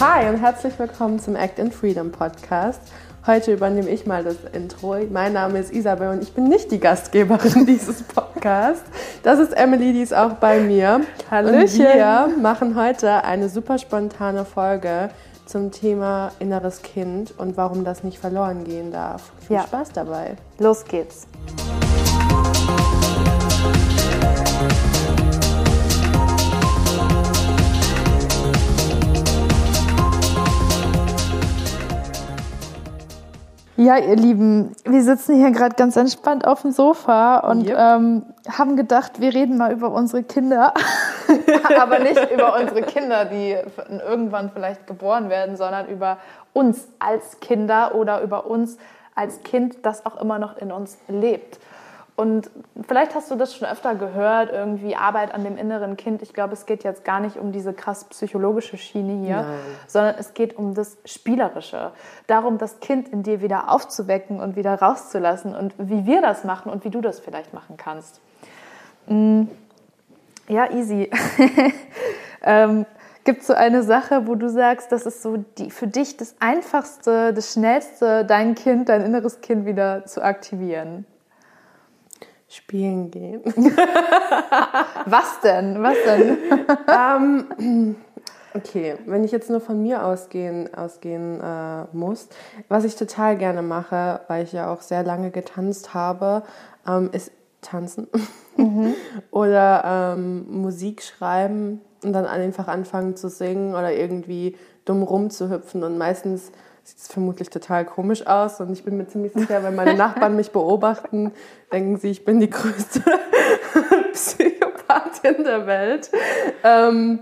Hi und herzlich willkommen zum Act in Freedom Podcast. Heute übernehme ich mal das Intro. Mein Name ist Isabel und ich bin nicht die Gastgeberin dieses Podcasts. Das ist Emily, die ist auch bei mir. Hallöchen. Und wir machen heute eine super spontane Folge zum Thema inneres Kind und warum das nicht verloren gehen darf. Viel Ja. Spaß dabei. Los geht's. Ja, ihr Lieben, wir sitzen hier gerade ganz entspannt auf dem Sofa und Yep. ähm, haben gedacht, wir reden mal über unsere Kinder. Aber nicht über unsere Kinder, die irgendwann vielleicht geboren werden, sondern über uns als Kinder oder über uns als Kind, das auch immer noch in uns lebt. Und vielleicht hast du das schon öfter gehört, irgendwie Arbeit an dem inneren Kind. Ich glaube, es geht jetzt gar nicht um diese krass psychologische Schiene hier, Nein. sondern es geht um das Spielerische. Darum, das Kind in dir wieder aufzuwecken und wieder rauszulassen und wie wir das machen und wie du das vielleicht machen kannst. Mm, Ja, easy. ähm, Gibt es so eine Sache, wo du sagst, das ist so die, für dich das Einfachste, das Schnellste, dein Kind, dein inneres Kind wieder zu aktivieren? Spielen gehen. Was denn? Was denn? ähm, okay, wenn ich jetzt nur von mir ausgehen, ausgehen äh, muss, was ich total gerne mache, weil ich ja auch sehr lange getanzt habe, ähm, ist tanzen oder ähm, Musik schreiben und dann einfach anfangen zu singen oder irgendwie dumm rumzuhüpfen und meistens sieht es vermutlich total komisch aus und ich bin mir ziemlich sicher, wenn meine Nachbarn mich beobachten, denken sie, ich bin die größte Psychopathin der Welt. Ähm,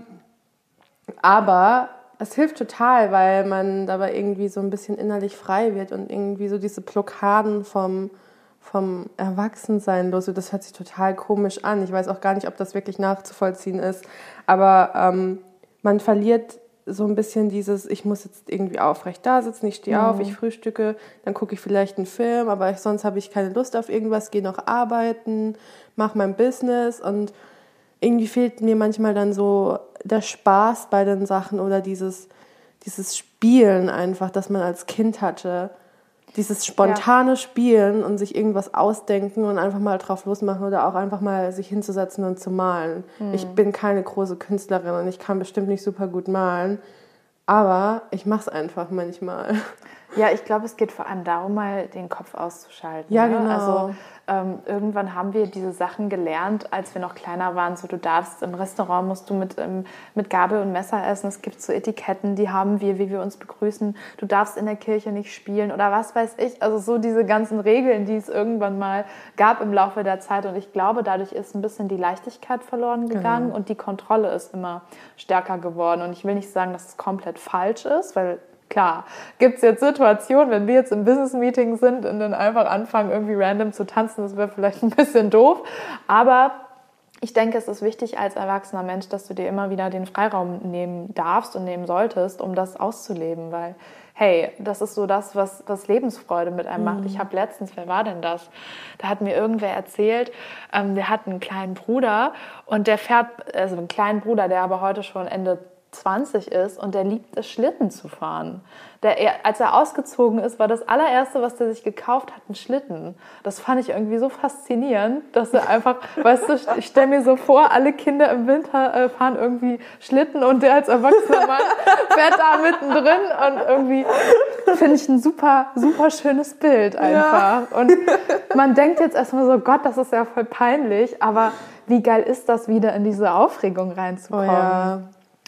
aber es hilft total, weil man dabei irgendwie so ein bisschen innerlich frei wird und irgendwie so diese Blockaden vom, vom Erwachsensein los. Das hört sich total komisch an. Ich weiß auch gar nicht, ob das wirklich nachzuvollziehen ist. Aber ähm, man verliert so ein bisschen dieses, ich muss jetzt irgendwie aufrecht da sitzen, ich stehe auf, ich frühstücke, dann gucke ich vielleicht einen Film, aber ich, sonst habe ich keine Lust auf irgendwas, gehe noch arbeiten, mache mein Business und irgendwie fehlt mir manchmal dann so der Spaß bei den Sachen oder dieses, dieses Spielen einfach, das man als Kind hatte. Dieses spontane Spielen und sich irgendwas ausdenken und einfach mal drauf losmachen oder auch einfach mal sich hinzusetzen und zu malen. Ich bin keine große Künstlerin und ich kann bestimmt nicht super gut malen, aber ich mache es einfach manchmal. Ja, ich glaube, es geht vor allem darum, mal den Kopf auszuschalten. Ja, ne? genau. Also ähm, irgendwann haben wir diese Sachen gelernt, als wir noch kleiner waren. So, du darfst im Restaurant musst du mit, ähm, mit Gabel und Messer essen. Es gibt so Etiketten, die haben wir, wie wir uns begrüßen. Du darfst in der Kirche nicht spielen oder was weiß ich. Also so diese ganzen Regeln, die es irgendwann mal gab im Laufe der Zeit. Und ich glaube, dadurch ist ein bisschen die Leichtigkeit verloren gegangen und die Kontrolle ist immer stärker geworden. Und ich will nicht sagen, dass es komplett falsch ist, weil Klar, gibt es jetzt Situationen, wenn wir jetzt im Business-Meeting sind und dann einfach anfangen, irgendwie random zu tanzen, das wäre vielleicht ein bisschen doof. Aber ich denke, es ist wichtig als erwachsener Mensch, dass du dir immer wieder den Freiraum nehmen darfst und nehmen solltest, um das auszuleben, weil hey, das ist so das, was, was Lebensfreude mit einem macht. Ich habe letztens, wer war denn das? Da hat mir irgendwer erzählt, ähm, der hat einen kleinen Bruder und der fährt, also einen kleinen Bruder, der aber heute schon Ende 20 ist und der liebt es, Schlitten zu fahren. Der, er, als er ausgezogen ist, war das allererste, was der sich gekauft hat, ein Schlitten. Das fand ich irgendwie so faszinierend, dass er einfach, weißt du, ich stelle mir so vor, alle Kinder im Winter äh, fahren irgendwie Schlitten und der als erwachsener Mann fährt da mittendrin und irgendwie finde ich ein super, super schönes Bild einfach. Und man denkt jetzt erstmal so, Gott, das ist ja voll peinlich, aber wie geil ist das, wieder in diese Aufregung reinzukommen? Oh ja.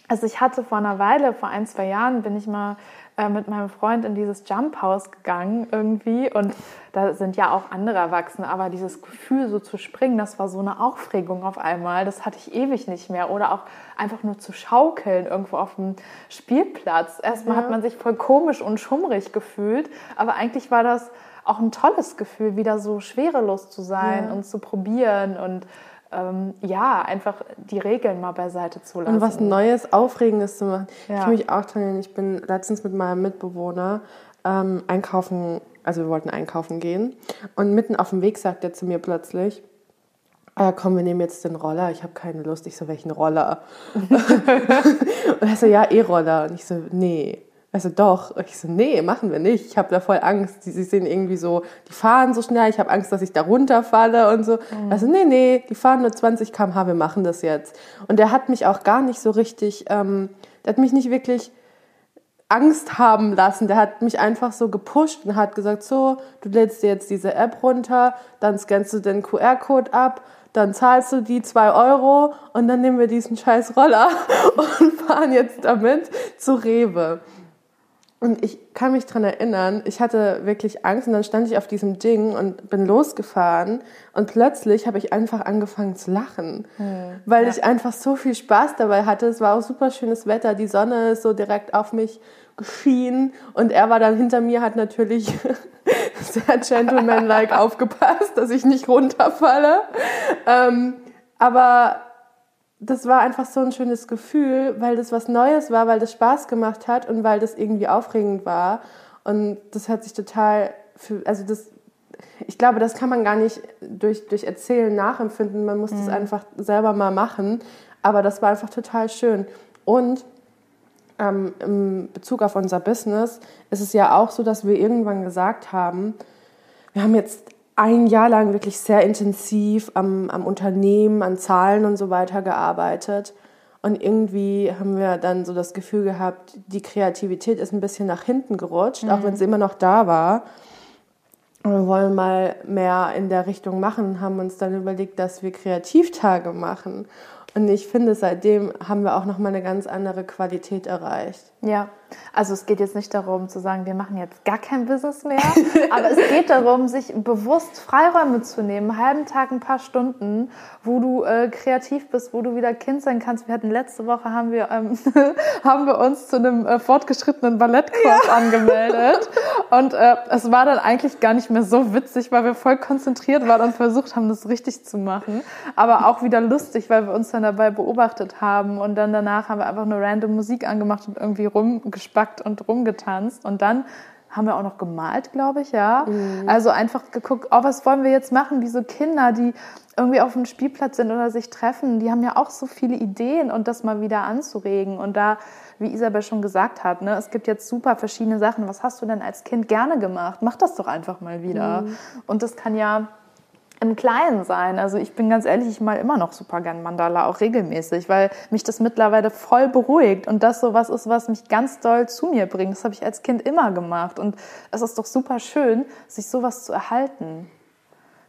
Also ich hatte vor einer Weile, vor ein, zwei Jahren, bin ich mal äh, mit meinem Freund in dieses Jump House gegangen irgendwie und da sind ja auch andere Erwachsene, aber dieses Gefühl so zu springen, das war so eine Aufregung auf einmal, das hatte ich ewig nicht mehr oder auch einfach nur zu schaukeln irgendwo auf dem Spielplatz. Erstmal Ja. hat man sich voll komisch und schummrig gefühlt, aber eigentlich war das auch ein tolles Gefühl, wieder so schwerelos zu sein Ja. und zu probieren und ähm, ja, einfach die Regeln mal beiseite zu lassen. Und was Neues, Aufregendes zu machen. Ich Ja. kann mich auch erinnern, ich bin letztens mit meinem Mitbewohner ähm, einkaufen, also wir wollten einkaufen gehen. Und mitten auf dem Weg sagt er zu mir plötzlich, ah, komm, wir nehmen jetzt den Roller. Ich habe keine Lust. Ich so, welchen Roller? und er so, ja, E-Roller. Und ich so, nee. Also doch. Und ich so, nee, machen wir nicht. Ich habe da voll Angst. Sie, sie sehen irgendwie so, die fahren so schnell. Ich habe Angst, dass ich da runterfalle und so. Mhm. Also nee, nee, die fahren nur 20 km/h. Wir machen das jetzt. Und der hat mich auch gar nicht so richtig, ähm, der hat mich nicht wirklich Angst haben lassen. Der hat mich einfach so gepusht und hat gesagt, so, du lädst dir jetzt diese App runter, dann scannst du den QR-Code ab dann zahlst du die zwei Euro und dann nehmen wir diesen scheiß Roller und fahren jetzt damit zu Rewe. Und ich kann mich dran erinnern, ich hatte wirklich Angst und dann stand ich auf diesem Ding und bin losgefahren und plötzlich habe ich einfach angefangen zu lachen, hm, weil ja. ich einfach so viel Spaß dabei hatte. Es war auch super schönes Wetter, die Sonne ist so direkt auf mich geschienen und er war dann hinter mir, hat natürlich sehr gentlemanlike aufgepasst, dass ich nicht runterfalle. Ähm, aber das war einfach so ein schönes Gefühl, weil das was Neues war, weil das Spaß gemacht hat und weil das irgendwie aufregend war. Und das hat sich total, für, also das, ich glaube, das kann man gar nicht durch, durch Erzählen nachempfinden. Man muss mhm. das einfach selber mal machen. Aber das war einfach total schön. Und ähm, im Bezug auf unser Business ist es ja auch so, dass wir irgendwann gesagt haben, wir haben jetzt ein Jahr lang wirklich sehr intensiv am, am Unternehmen, an Zahlen und so weiter gearbeitet. Und irgendwie haben wir dann so das Gefühl gehabt, die Kreativität ist ein bisschen nach hinten gerutscht, mhm. auch wenn sie immer noch da war. Und wir wollen mal mehr in der Richtung machen, haben uns dann überlegt, dass wir Kreativtage machen. Und ich finde, seitdem haben wir auch nochmal eine ganz andere Qualität erreicht. Ja, also es geht jetzt nicht darum zu sagen, wir machen jetzt gar kein Business mehr, aber es geht darum, sich bewusst Freiräume zu nehmen, einen halben Tag, ein paar Stunden, wo du äh, kreativ bist, wo du wieder Kind sein kannst. Wir hatten letzte Woche haben wir ähm, haben wir uns zu einem äh, fortgeschrittenen Ballettkurs ja. angemeldet und äh, es war dann eigentlich gar nicht mehr so witzig, weil wir voll konzentriert waren und versucht haben, das richtig zu machen, aber auch wieder lustig, weil wir uns dann dabei beobachtet haben und dann danach haben wir einfach eine random Musik angemacht und irgendwie rumgespackt und rumgetanzt und dann haben wir auch noch gemalt, glaube ich, ja. Mhm. Also einfach geguckt, oh, was wollen wir jetzt machen? Wie so Kinder, die irgendwie auf dem Spielplatz sind oder sich treffen, die haben ja auch so viele Ideen und das mal wieder anzuregen. Und da, wie Isabel schon gesagt hat, ne, es gibt jetzt super verschiedene Sachen. Was hast du denn als Kind gerne gemacht? Mach das doch einfach mal wieder. Mhm. Und das kann ja im Kleinen sein. Also ich bin ganz ehrlich, ich mal immer noch super gern Mandala, auch regelmäßig, weil mich das mittlerweile voll beruhigt und das so was ist, was mich ganz doll zu mir bringt. Das habe ich als Kind immer gemacht und es ist doch super schön, sich sowas zu erhalten,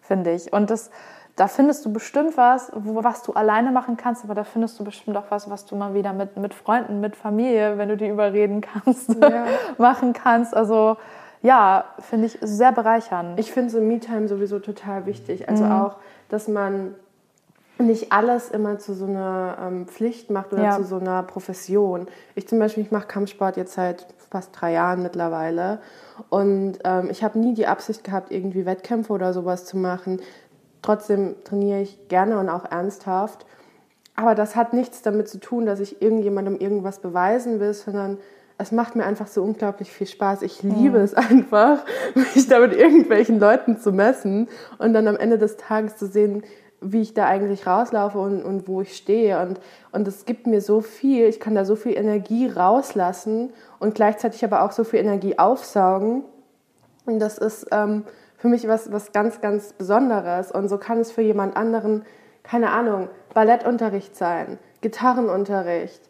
finde ich. Und das, da findest du bestimmt was, wo, was du alleine machen kannst, aber da findest du bestimmt auch was, was du mal wieder mit, mit Freunden, mit Familie, wenn du die überreden kannst, ja. machen kannst. Also ja, finde ich sehr bereichernd. Ich finde so Me-Time sowieso total wichtig. Also mhm. auch, dass man nicht alles immer zu so einer ähm, Pflicht macht oder ja. zu so einer Profession. Ich zum Beispiel, ich mache Kampfsport jetzt seit fast drei Jahren mittlerweile und ähm, ich habe nie die Absicht gehabt, irgendwie Wettkämpfe oder sowas zu machen. Trotzdem trainiere ich gerne und auch ernsthaft. Aber das hat nichts damit zu tun, dass ich irgendjemandem irgendwas beweisen will, sondern es macht mir einfach so unglaublich viel Spaß. Ich liebe mhm. es einfach, mich da mit irgendwelchen Leuten zu messen und dann am Ende des Tages zu sehen, wie ich da eigentlich rauslaufe und, und wo ich stehe. Und, und es gibt mir so viel, ich kann da so viel Energie rauslassen und gleichzeitig aber auch so viel Energie aufsaugen. Und das ist ähm, für mich was, was ganz, ganz Besonderes. Und so kann es für jemand anderen, keine Ahnung, Ballettunterricht sein, Gitarrenunterricht,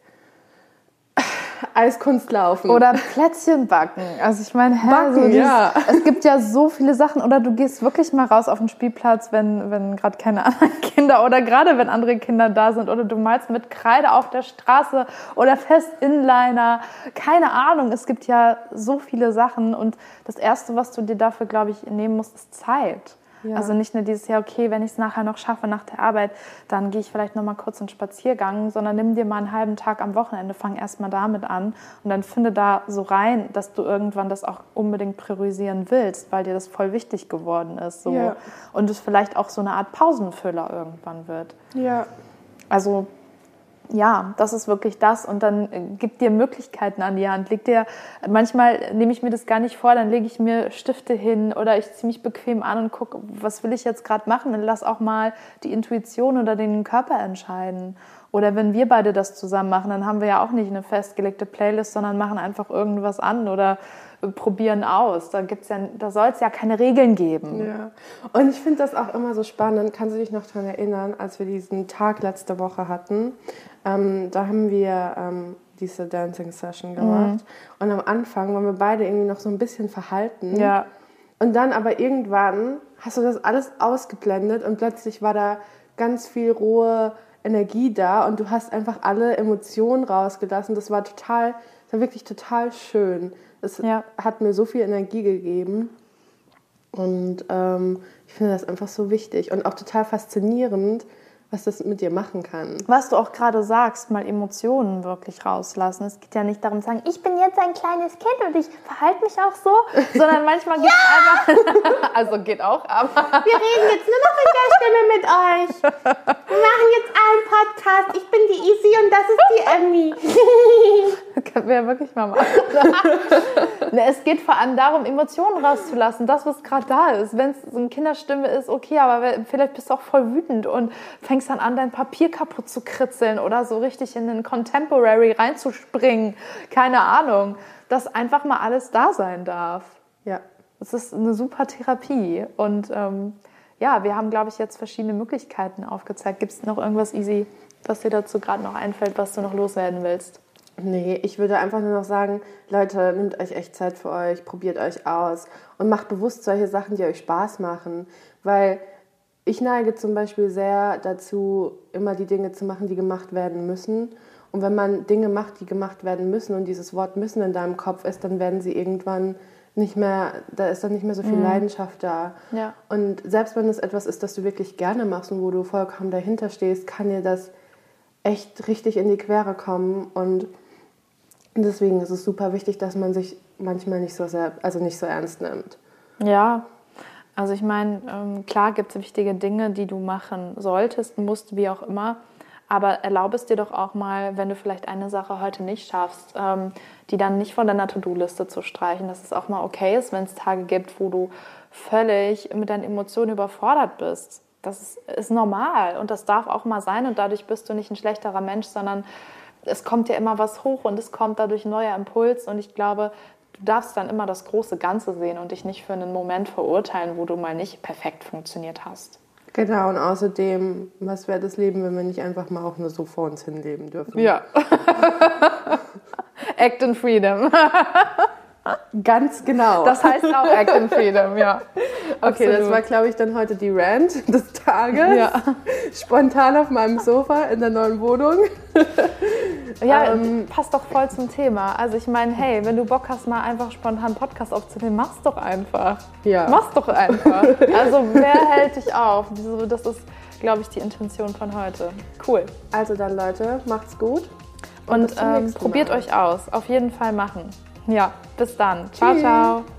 Eiskunst laufen. Oder Plätzchen backen. Also ich meine, hä, backen, so dieses, ja. es gibt ja so viele Sachen. Oder du gehst wirklich mal raus auf den Spielplatz, wenn, wenn gerade keine anderen Kinder oder gerade wenn andere Kinder da sind. Oder du malst mit Kreide auf der Straße oder fest Inliner. Keine Ahnung. Es gibt ja so viele Sachen. Und das Erste, was du dir dafür, glaube ich, nehmen musst, ist Zeit. Ja. Also nicht nur dieses Jahr, okay, wenn ich es nachher noch schaffe nach der Arbeit, dann gehe ich vielleicht noch mal kurz einen Spaziergang, sondern nimm dir mal einen halben Tag am Wochenende, fang erst mal damit an und dann finde da so rein, dass du irgendwann das auch unbedingt priorisieren willst, weil dir das voll wichtig geworden ist. So. Ja. Und es vielleicht auch so eine Art Pausenfüller irgendwann wird. Ja. Also ja, das ist wirklich das und dann äh, gibt dir Möglichkeiten an die Hand. Leg dir, manchmal nehme ich mir das gar nicht vor, dann lege ich mir Stifte hin oder ich ziehe mich bequem an und gucke, was will ich jetzt gerade machen? Dann lass auch mal die Intuition oder den Körper entscheiden. Oder wenn wir beide das zusammen machen, dann haben wir ja auch nicht eine festgelegte Playlist, sondern machen einfach irgendwas an oder äh, probieren aus. Da gibt's ja, da soll es ja keine Regeln geben. Ja. Und ich finde das auch immer so spannend. Kannst du dich noch daran erinnern, als wir diesen Tag letzte Woche hatten? Ähm, da haben wir ähm, diese Dancing Session gemacht. Mhm. Und am Anfang waren wir beide irgendwie noch so ein bisschen verhalten. Ja. Und dann aber irgendwann hast du das alles ausgeblendet und plötzlich war da ganz viel rohe Energie da und du hast einfach alle Emotionen rausgelassen. Das war total, das war wirklich total schön. Es ja. hat mir so viel Energie gegeben. Und ähm, ich finde das einfach so wichtig und auch total faszinierend, was das mit dir machen kann. Was du auch gerade sagst, mal Emotionen wirklich rauslassen. Es geht ja nicht darum zu sagen, ich bin jetzt ein kleines Kind und ich verhalte mich auch so, sondern manchmal geht es einfach. also geht auch, aber. Wir reden jetzt nur noch in der Stimme mit euch. Wir machen jetzt einen Podcast. Ich bin die Easy und das ist die Emmy. Können wir ja wirklich mal machen. es geht vor allem darum, Emotionen rauszulassen. Das, was gerade da ist. Wenn es so eine Kinderstimme ist, okay, aber vielleicht bist du auch voll wütend und fängst fängst dann an, dein Papier kaputt zu kritzeln oder so richtig in den Contemporary reinzuspringen. Keine Ahnung. Dass einfach mal alles da sein darf. Ja. Das ist eine super Therapie. Und ähm, ja, wir haben, glaube ich, jetzt verschiedene Möglichkeiten aufgezeigt. Gibt es noch irgendwas easy, was dir dazu gerade noch einfällt, was du noch loswerden willst? Nee, ich würde einfach nur noch sagen, Leute, nehmt euch echt Zeit für euch, probiert euch aus und macht bewusst solche Sachen, die euch Spaß machen. Weil ich neige zum Beispiel sehr dazu, immer die Dinge zu machen, die gemacht werden müssen. Und wenn man Dinge macht, die gemacht werden müssen und dieses Wort müssen in deinem Kopf ist, dann werden sie irgendwann nicht mehr, da ist dann nicht mehr so viel mhm. Leidenschaft da. Ja. Und selbst wenn es etwas ist, das du wirklich gerne machst und wo du vollkommen dahinter stehst, kann dir das echt richtig in die Quere kommen. Und deswegen ist es super wichtig, dass man sich manchmal nicht so sehr, also nicht so ernst nimmt. Ja, also ich meine, ähm, klar gibt es wichtige Dinge, die du machen solltest, musst, wie auch immer. Aber erlaube es dir doch auch mal, wenn du vielleicht eine Sache heute nicht schaffst, ähm, die dann nicht von deiner To-Do-Liste zu streichen, dass es auch mal okay ist, wenn es Tage gibt, wo du völlig mit deinen Emotionen überfordert bist. Das ist, ist normal und das darf auch mal sein und dadurch bist du nicht ein schlechterer Mensch, sondern es kommt ja immer was hoch und es kommt dadurch ein neuer Impuls und ich glaube, du darfst dann immer das große Ganze sehen und dich nicht für einen Moment verurteilen, wo du mal nicht perfekt funktioniert hast. Genau, und außerdem, was wäre das Leben, wenn wir nicht einfach mal auch nur so vor uns hinleben dürfen? Ja. Act in Freedom. Ganz genau. Das heißt auch Act in Freedom, ja. Okay, Absolut. das war, glaube ich, dann heute die Rant des Tages. Ja. Spontan auf meinem Sofa in der neuen Wohnung. Ja, ähm, passt doch voll zum Thema. Also ich meine, hey, wenn du Bock hast, mal einfach spontan Podcast aufzunehmen, mach's doch einfach. Ja. Mach's doch einfach. Also wer hält dich auf? Das ist, glaube ich, die Intention von heute. Cool. Also dann, Leute, macht's gut. Und, Und ähm, probiert euch aus. Auf jeden Fall machen. Ja, bis dann. Ciao, Tschüss. ciao.